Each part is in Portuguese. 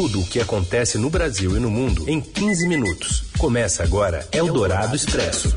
Tudo o que acontece no Brasil e no mundo em 15 minutos. Começa agora Eldorado Expresso.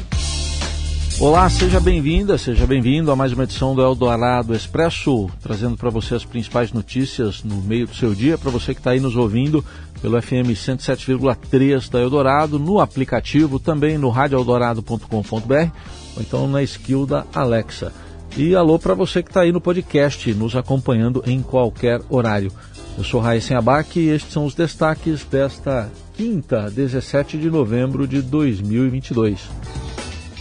Olá, seja bem-vinda, seja bem-vindo a mais uma edição do Eldorado Expresso, trazendo para você as principais notícias no meio do seu dia, para você que está aí nos ouvindo pelo FM 107,3 da Eldorado, no aplicativo, também no radioeldorado.com.br ou então na skill da Alexa. E alô para você que está aí no podcast, nos acompanhando em qualquer horário. Eu sou Raíssen Abac e estes são os destaques desta quinta, 17 de novembro de 2022.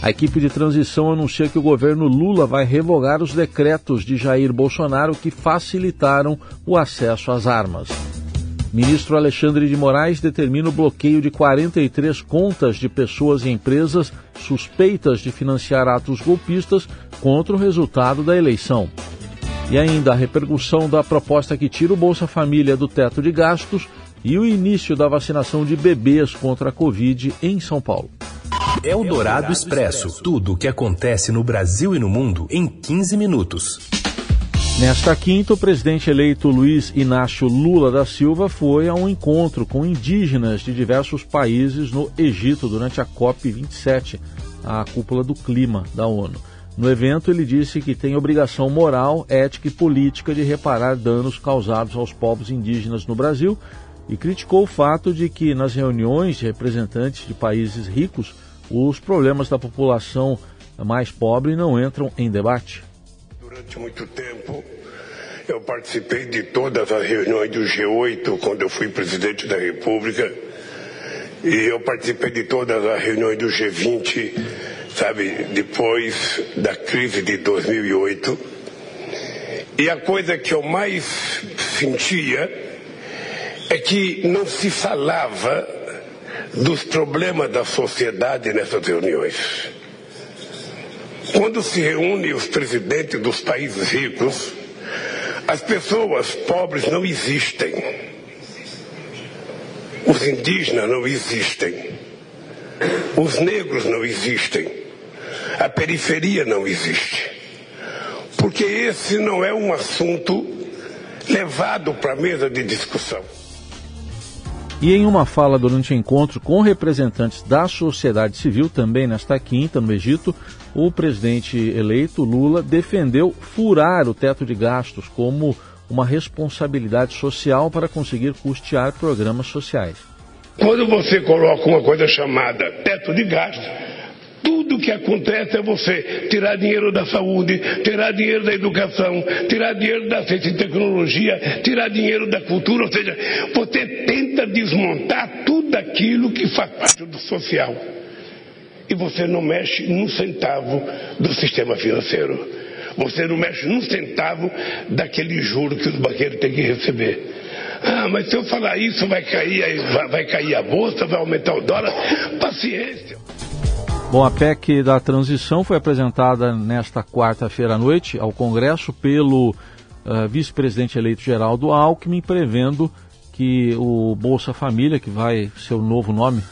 A equipe de transição anuncia que o governo Lula vai revogar os decretos de Jair Bolsonaro que facilitaram o acesso às armas. Ministro Alexandre de Moraes determina o bloqueio de 43 contas de pessoas e empresas suspeitas de financiar atos golpistas contra o resultado da eleição. E ainda a repercussão da proposta que tira o Bolsa Família do teto de gastos e o início da vacinação de bebês contra a Covid em São Paulo. É o Dourado Expresso. Tudo o que acontece no Brasil e no mundo em 15 minutos. Nesta quinta, o presidente eleito Luiz Inácio Lula da Silva foi a um encontro com indígenas de diversos países no Egito durante a COP27, a cúpula do clima da ONU. No evento, ele disse que tem obrigação moral, ética e política de reparar danos causados aos povos indígenas no Brasil e criticou o fato de que nas reuniões de representantes de países ricos, os problemas da população mais pobre não entram em debate. Durante muito tempo, eu participei de todas as reuniões do G8 quando eu fui presidente da República. E eu participei de todas as reuniões do G20, sabe, depois da crise de 2008. E a coisa que eu mais sentia é que não se falava dos problemas da sociedade nessas reuniões. Quando se reúne os presidentes dos países ricos, as pessoas pobres não existem. Os indígenas não existem. Os negros não existem. A periferia não existe. Porque esse não é um assunto levado para a mesa de discussão. E em uma fala durante o encontro com representantes da sociedade civil, também nesta quinta, no Egito, o presidente eleito Lula defendeu furar o teto de gastos como uma responsabilidade social para conseguir custear programas sociais. Quando você coloca uma coisa chamada teto de gastos, tudo que acontece é você tirar dinheiro da saúde, tirar dinheiro da educação, tirar dinheiro da ciência e tecnologia, tirar dinheiro da cultura, ou seja, você tenta desmontar tudo aquilo que faz parte do social. E você não mexe num centavo do sistema financeiro. Você não mexe num centavo daquele juro que os banqueiros têm que receber. Ah, mas se eu falar isso, vai cair, vai, cair a bolsa, vai aumentar o dólar. Paciência. Bom, a PEC da transição foi apresentada nesta quarta-feira à noite ao Congresso pelo uh, vice-presidente eleito Geraldo Alckmin, prevendo que o Bolsa Família, que vai ser o novo nome,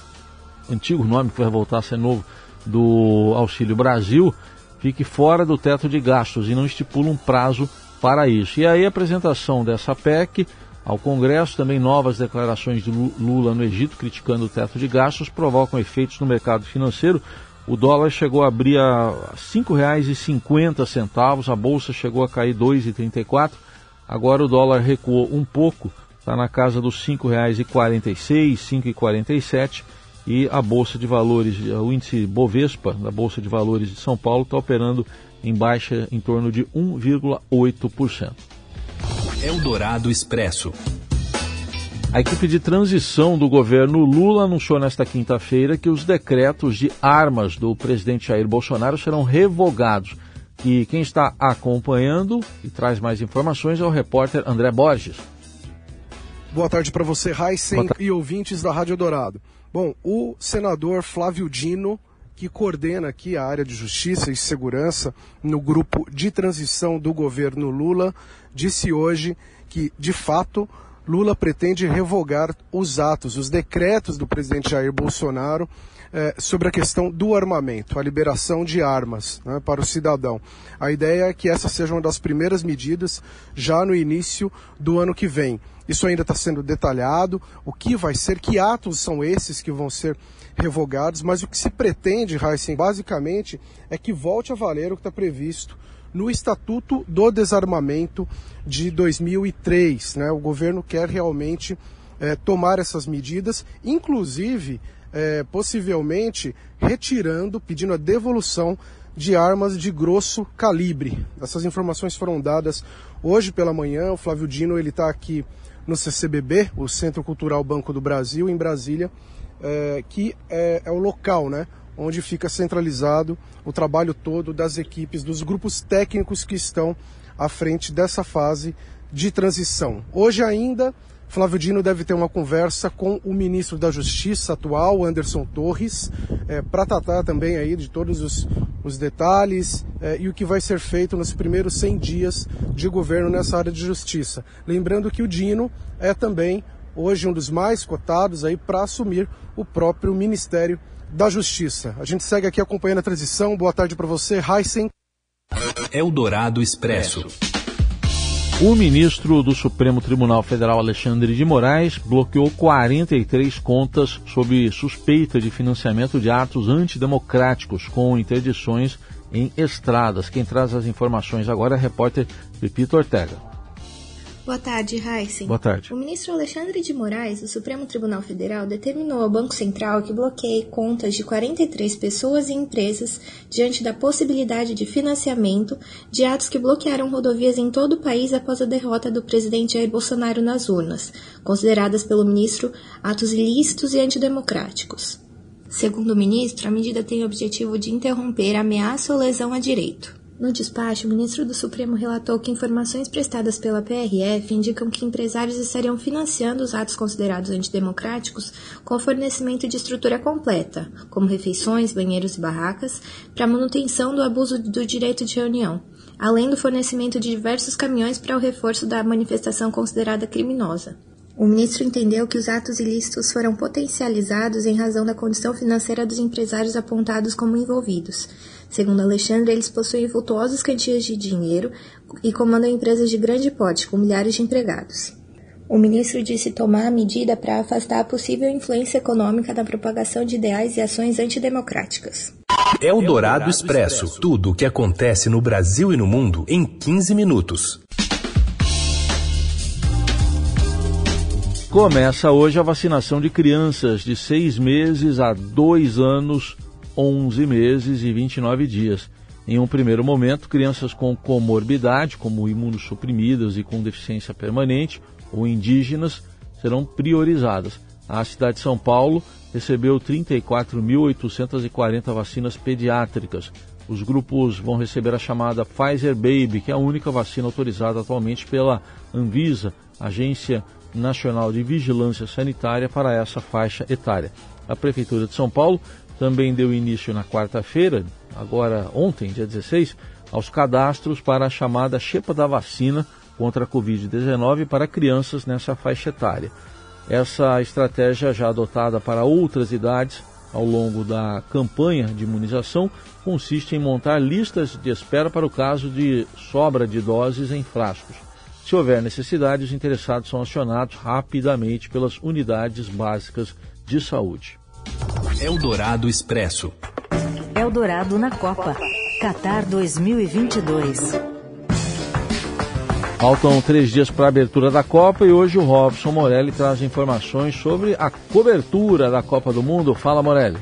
antigo nome que vai voltar a ser novo, do Auxílio Brasil, fique fora do teto de gastos e não estipula um prazo para isso. E aí a apresentação dessa PEC ao Congresso, também novas declarações de Lula no Egito criticando o teto de gastos provocam efeitos no mercado financeiro. O dólar chegou a abrir a R$ 5,50, a bolsa chegou a cair R$ 2,34. Agora o dólar recuou um pouco, está na casa dos R$ 5,46, R$ 5,47 e a bolsa de valores, o índice Bovespa da bolsa de valores de São Paulo está operando em baixa em torno de 1,8%. Eldorado Expresso. A equipe de transição do governo Lula anunciou nesta quinta-feira que os decretos de armas do presidente Jair Bolsonaro serão revogados. E quem está acompanhando e traz mais informações é o repórter André Borges. Boa tarde para você, Heisen e ouvintes da Rádio Dourado. Bom, o senador Flávio Dino, que coordena aqui a área de Justiça e Segurança no grupo de transição do governo Lula, disse hoje que, de fato, Lula pretende revogar os atos, os decretos do presidente Jair Bolsonaro eh, sobre a questão do armamento, a liberação de armas né, para o cidadão. A ideia é que essa seja uma das primeiras medidas já no início do ano que vem. Isso ainda está sendo detalhado. O que vai ser, que atos são esses que vão ser revogados, mas o que se pretende, Heisen, basicamente, é que volte a valer o que está previsto no Estatuto do Desarmamento de 2003. Né? O governo quer realmente é, tomar essas medidas, inclusive, é, possivelmente, retirando, pedindo a devolução de armas de grosso calibre. Essas informações foram dadas hoje pela manhã. O Flávio Dino ele está aqui no CCBB, o Centro Cultural Banco do Brasil, em Brasília, é, que é, é o local, né, onde fica centralizado o trabalho todo das equipes, dos grupos técnicos que estão à frente dessa fase de transição. Hoje ainda Flávio Dino deve ter uma conversa com o ministro da Justiça atual, Anderson Torres, é, para tratar também aí de todos os, os detalhes é, e o que vai ser feito nos primeiros 100 dias de governo nessa área de justiça. Lembrando que o Dino é também hoje um dos mais cotados aí para assumir o próprio Ministério da Justiça. A gente segue aqui acompanhando a transição. Boa tarde para você, Heisen. Eldorado Expresso. O ministro do Supremo Tribunal Federal, Alexandre de Moraes, bloqueou 43 contas sob suspeita de financiamento de atos antidemocráticos com interdições em estradas. Quem traz as informações agora é a repórter Pepito Ortega. Boa tarde, Heisen. Boa tarde. O ministro Alexandre de Moraes, do Supremo Tribunal Federal, determinou ao Banco Central que bloqueie contas de 43 pessoas e empresas diante da possibilidade de financiamento de atos que bloquearam rodovias em todo o país após a derrota do presidente Jair Bolsonaro nas urnas, consideradas pelo ministro atos ilícitos e antidemocráticos. Segundo o ministro, a medida tem o objetivo de interromper ameaça ou lesão a direito. No despacho, o ministro do Supremo relatou que informações prestadas pela PRF indicam que empresários estariam financiando os atos considerados antidemocráticos com o fornecimento de estrutura completa, como refeições, banheiros e barracas, para manutenção do abuso do direito de reunião, além do fornecimento de diversos caminhões para o reforço da manifestação considerada criminosa. O ministro entendeu que os atos ilícitos foram potencializados em razão da condição financeira dos empresários apontados como envolvidos. Segundo Alexandre, eles possuem vultuosas quantias de dinheiro e comandam empresas de grande porte, com milhares de empregados. O ministro disse tomar a medida para afastar a possível influência econômica da propagação de ideais e ações antidemocráticas. É o Dourado Expresso. Tudo o que acontece no Brasil e no mundo em 15 minutos. Começa hoje a vacinação de crianças de seis meses a dois anos, 11 meses e 29 dias. Em um primeiro momento, crianças com comorbidade, como imunossuprimidas e com deficiência permanente ou indígenas, serão priorizadas. A cidade de São Paulo recebeu 34.840 vacinas pediátricas. Os grupos vão receber a chamada Pfizer Baby, que é a única vacina autorizada atualmente pela Anvisa, Agência Nacional de Vigilância Sanitária para essa faixa etária. A Prefeitura de São Paulo também deu início na quarta-feira, agora ontem, dia 16, aos cadastros para a chamada Chepa da Vacina contra a Covid-19 para crianças nessa faixa etária. Essa estratégia já adotada para outras idades ao longo da campanha de imunização consiste em montar listas de espera para o caso de sobra de doses em frascos. Se houver necessidade, os interessados são acionados rapidamente pelas unidades básicas de saúde. Eldorado Expresso. Eldorado na Copa. Qatar 2022. Faltam três dias para a abertura da Copa e hoje o Robson Morelli traz informações sobre a cobertura da Copa do Mundo. Fala, Morelli.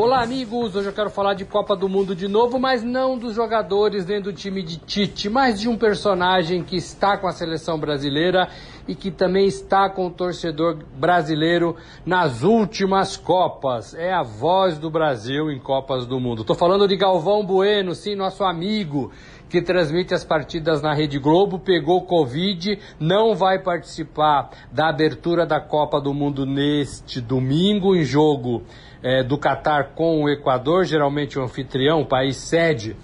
Olá, amigos! Hoje eu quero falar de Copa do Mundo de novo, mas não dos jogadores nem do time de Tite, mas de um personagem que está com a seleção brasileira e que também está com o torcedor brasileiro nas últimas Copas. É a voz do Brasil em Copas do Mundo. Estou falando de Galvão Bueno, sim, nosso amigo que transmite as partidas na Rede Globo, pegou Covid, não vai participar da abertura da Copa do Mundo neste domingo em jogo é, do Catar com o Equador, geralmente o anfitrião, o país sede,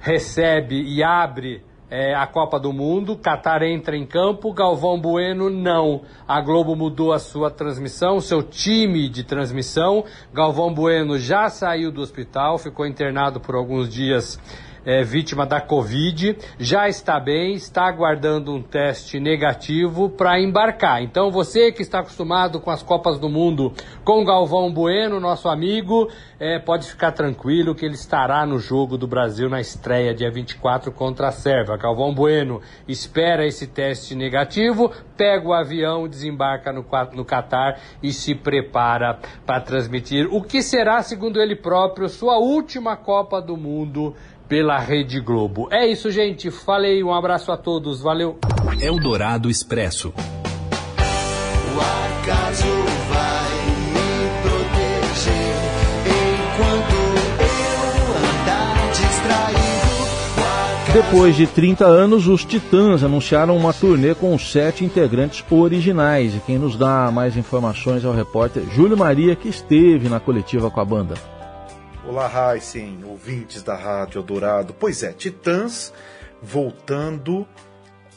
recebe e abre é, a Copa do Mundo. Catar entra em campo, Galvão Bueno não. A Globo mudou a sua transmissão, seu time de transmissão. Galvão Bueno já saiu do hospital, ficou internado por alguns dias é, vítima da Covid, já está bem, está aguardando um teste negativo para embarcar. Então você que está acostumado com as Copas do Mundo com Galvão Bueno, nosso amigo, é, pode ficar tranquilo que ele estará no jogo do Brasil na estreia dia 24 contra a Sérvia. Galvão Bueno espera esse teste negativo, pega o avião, desembarca no, no Catar e se prepara para transmitir o que será, segundo ele próprio, sua última Copa do Mundo pela Rede Globo. É isso, gente. Falei, um abraço a todos. Valeu. Eldorado Expresso. O acaso vai me proteger enquanto eu andar distraído. Depois de 30 anos, os Titãs anunciaram uma turnê com sete integrantes originais. E quem nos dá mais informações é o repórter Júlio Maria, que esteve na coletiva com a banda. Olá, Heisen, ouvintes da Rádio Dourado. Pois é, Titãs voltando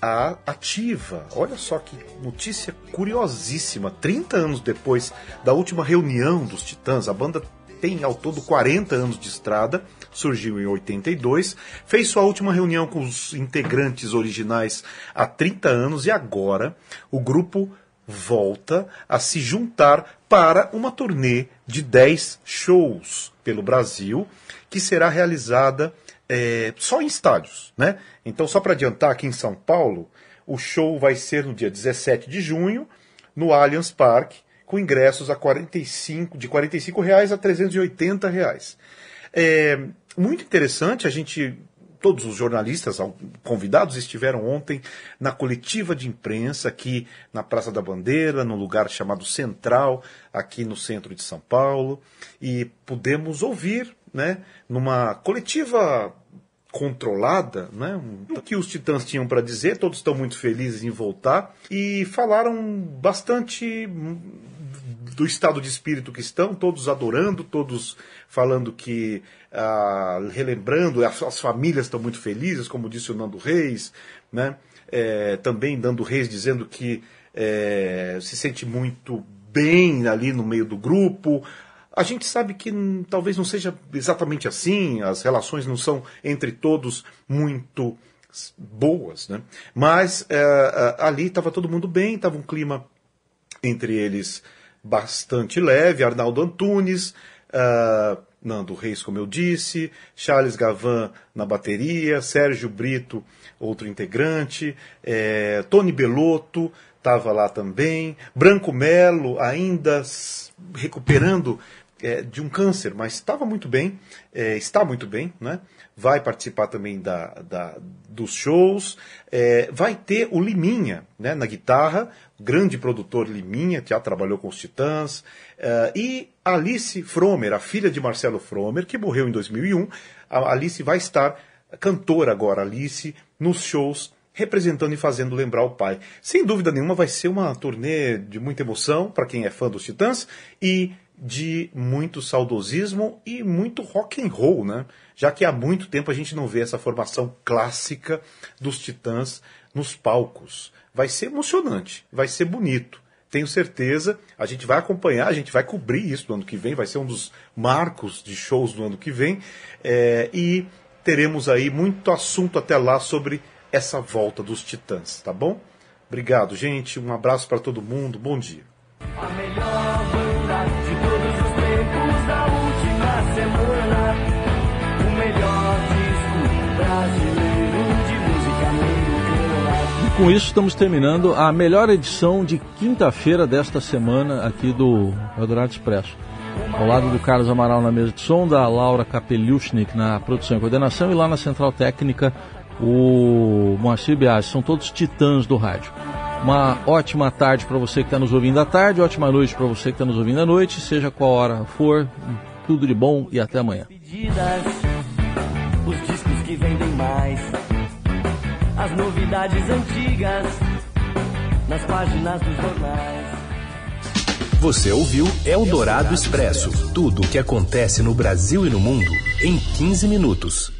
à ativa. Olha só que notícia curiosíssima. 30 anos depois da última reunião dos Titãs, a banda tem ao todo 40 anos de estrada, surgiu em 82, fez sua última reunião com os integrantes originais há 30 anos e agora o grupo volta a se juntar para uma turnê de 10 shows pelo Brasil, que será realizada é, só em estádios. Né? Então, só para adiantar, aqui em São Paulo, o show vai ser no dia 17 de junho, no Allianz Parque, com ingressos a 45, de 45 reais a 380 reais. É muito interessante, a gente todos os jornalistas convidados estiveram ontem na coletiva de imprensa aqui na Praça da Bandeira, no lugar chamado Central, aqui no centro de São Paulo, e pudemos ouvir, né, numa coletiva controlada, né? O que os Titãs tinham para dizer, todos estão muito felizes em voltar e falaram bastante do estado de espírito que estão, todos adorando, todos falando que, ah, relembrando, as, as, famílias estão muito felizes, como disse o Nando Reis, né? É, também Nando Reis dizendo que é, se sente muito bem ali no meio do grupo, a gente sabe que talvez não seja exatamente assim, as relações não são entre todos muito boas, né? Mas é ali estava todo mundo bem, estava um clima entre eles bastante leve, Arnaldo Antunes, uh, Nando Reis, como eu disse, Charles Gavan na bateria, Sérgio Brito, outro integrante, é, Tony Belotto estava lá também, Branco Melo ainda recuperando é, de um câncer, mas estava muito bem, é, está muito bem, né? vai participar também da, da dos shows, é, vai ter o Liminha né, na guitarra, grande produtor Liminha, que já trabalhou com os Titãs, é, e Alice Fromer, a filha de Marcelo Fromer, que morreu em 2001. A Alice vai estar, cantora agora, Alice, nos shows representando e fazendo lembrar o pai. Sem dúvida nenhuma, vai ser uma turnê de muita emoção para quem é fã dos Titãs e de muito saudosismo e muito rock and roll, né? Já que há muito tempo a gente não vê essa formação clássica dos Titãs nos palcos. Vai ser emocionante, vai ser bonito. Tenho certeza, a gente vai acompanhar, a gente vai cobrir isso no ano que vem, vai ser um dos marcos de shows do ano que vem. É, e teremos aí muito assunto até lá sobre essa volta dos Titãs, tá bom? Obrigado, gente. Um abraço para todo mundo. Bom dia. Última semana. O melhor disco brasileiro de música americana. E com isso estamos terminando a melhor edição de quinta-feira desta semana aqui do Eldorado Expresso. Ao lado do Carlos Amaral na mesa de som, da Laura Kapeliushnik na produção e coordenação e lá na central técnica o Moacir Bias. São todos titãs do rádio. Uma ótima tarde para você que está nos ouvindo à tarde, ótima noite para você que está nos ouvindo à noite, seja qual hora for, tudo de bom e até amanhã. os discos que vendem mais, as novidades antigas, nas páginas dos jornais. Você ouviu Eldorado Expresso tudo o que acontece no Brasil e no mundo em 15 minutos.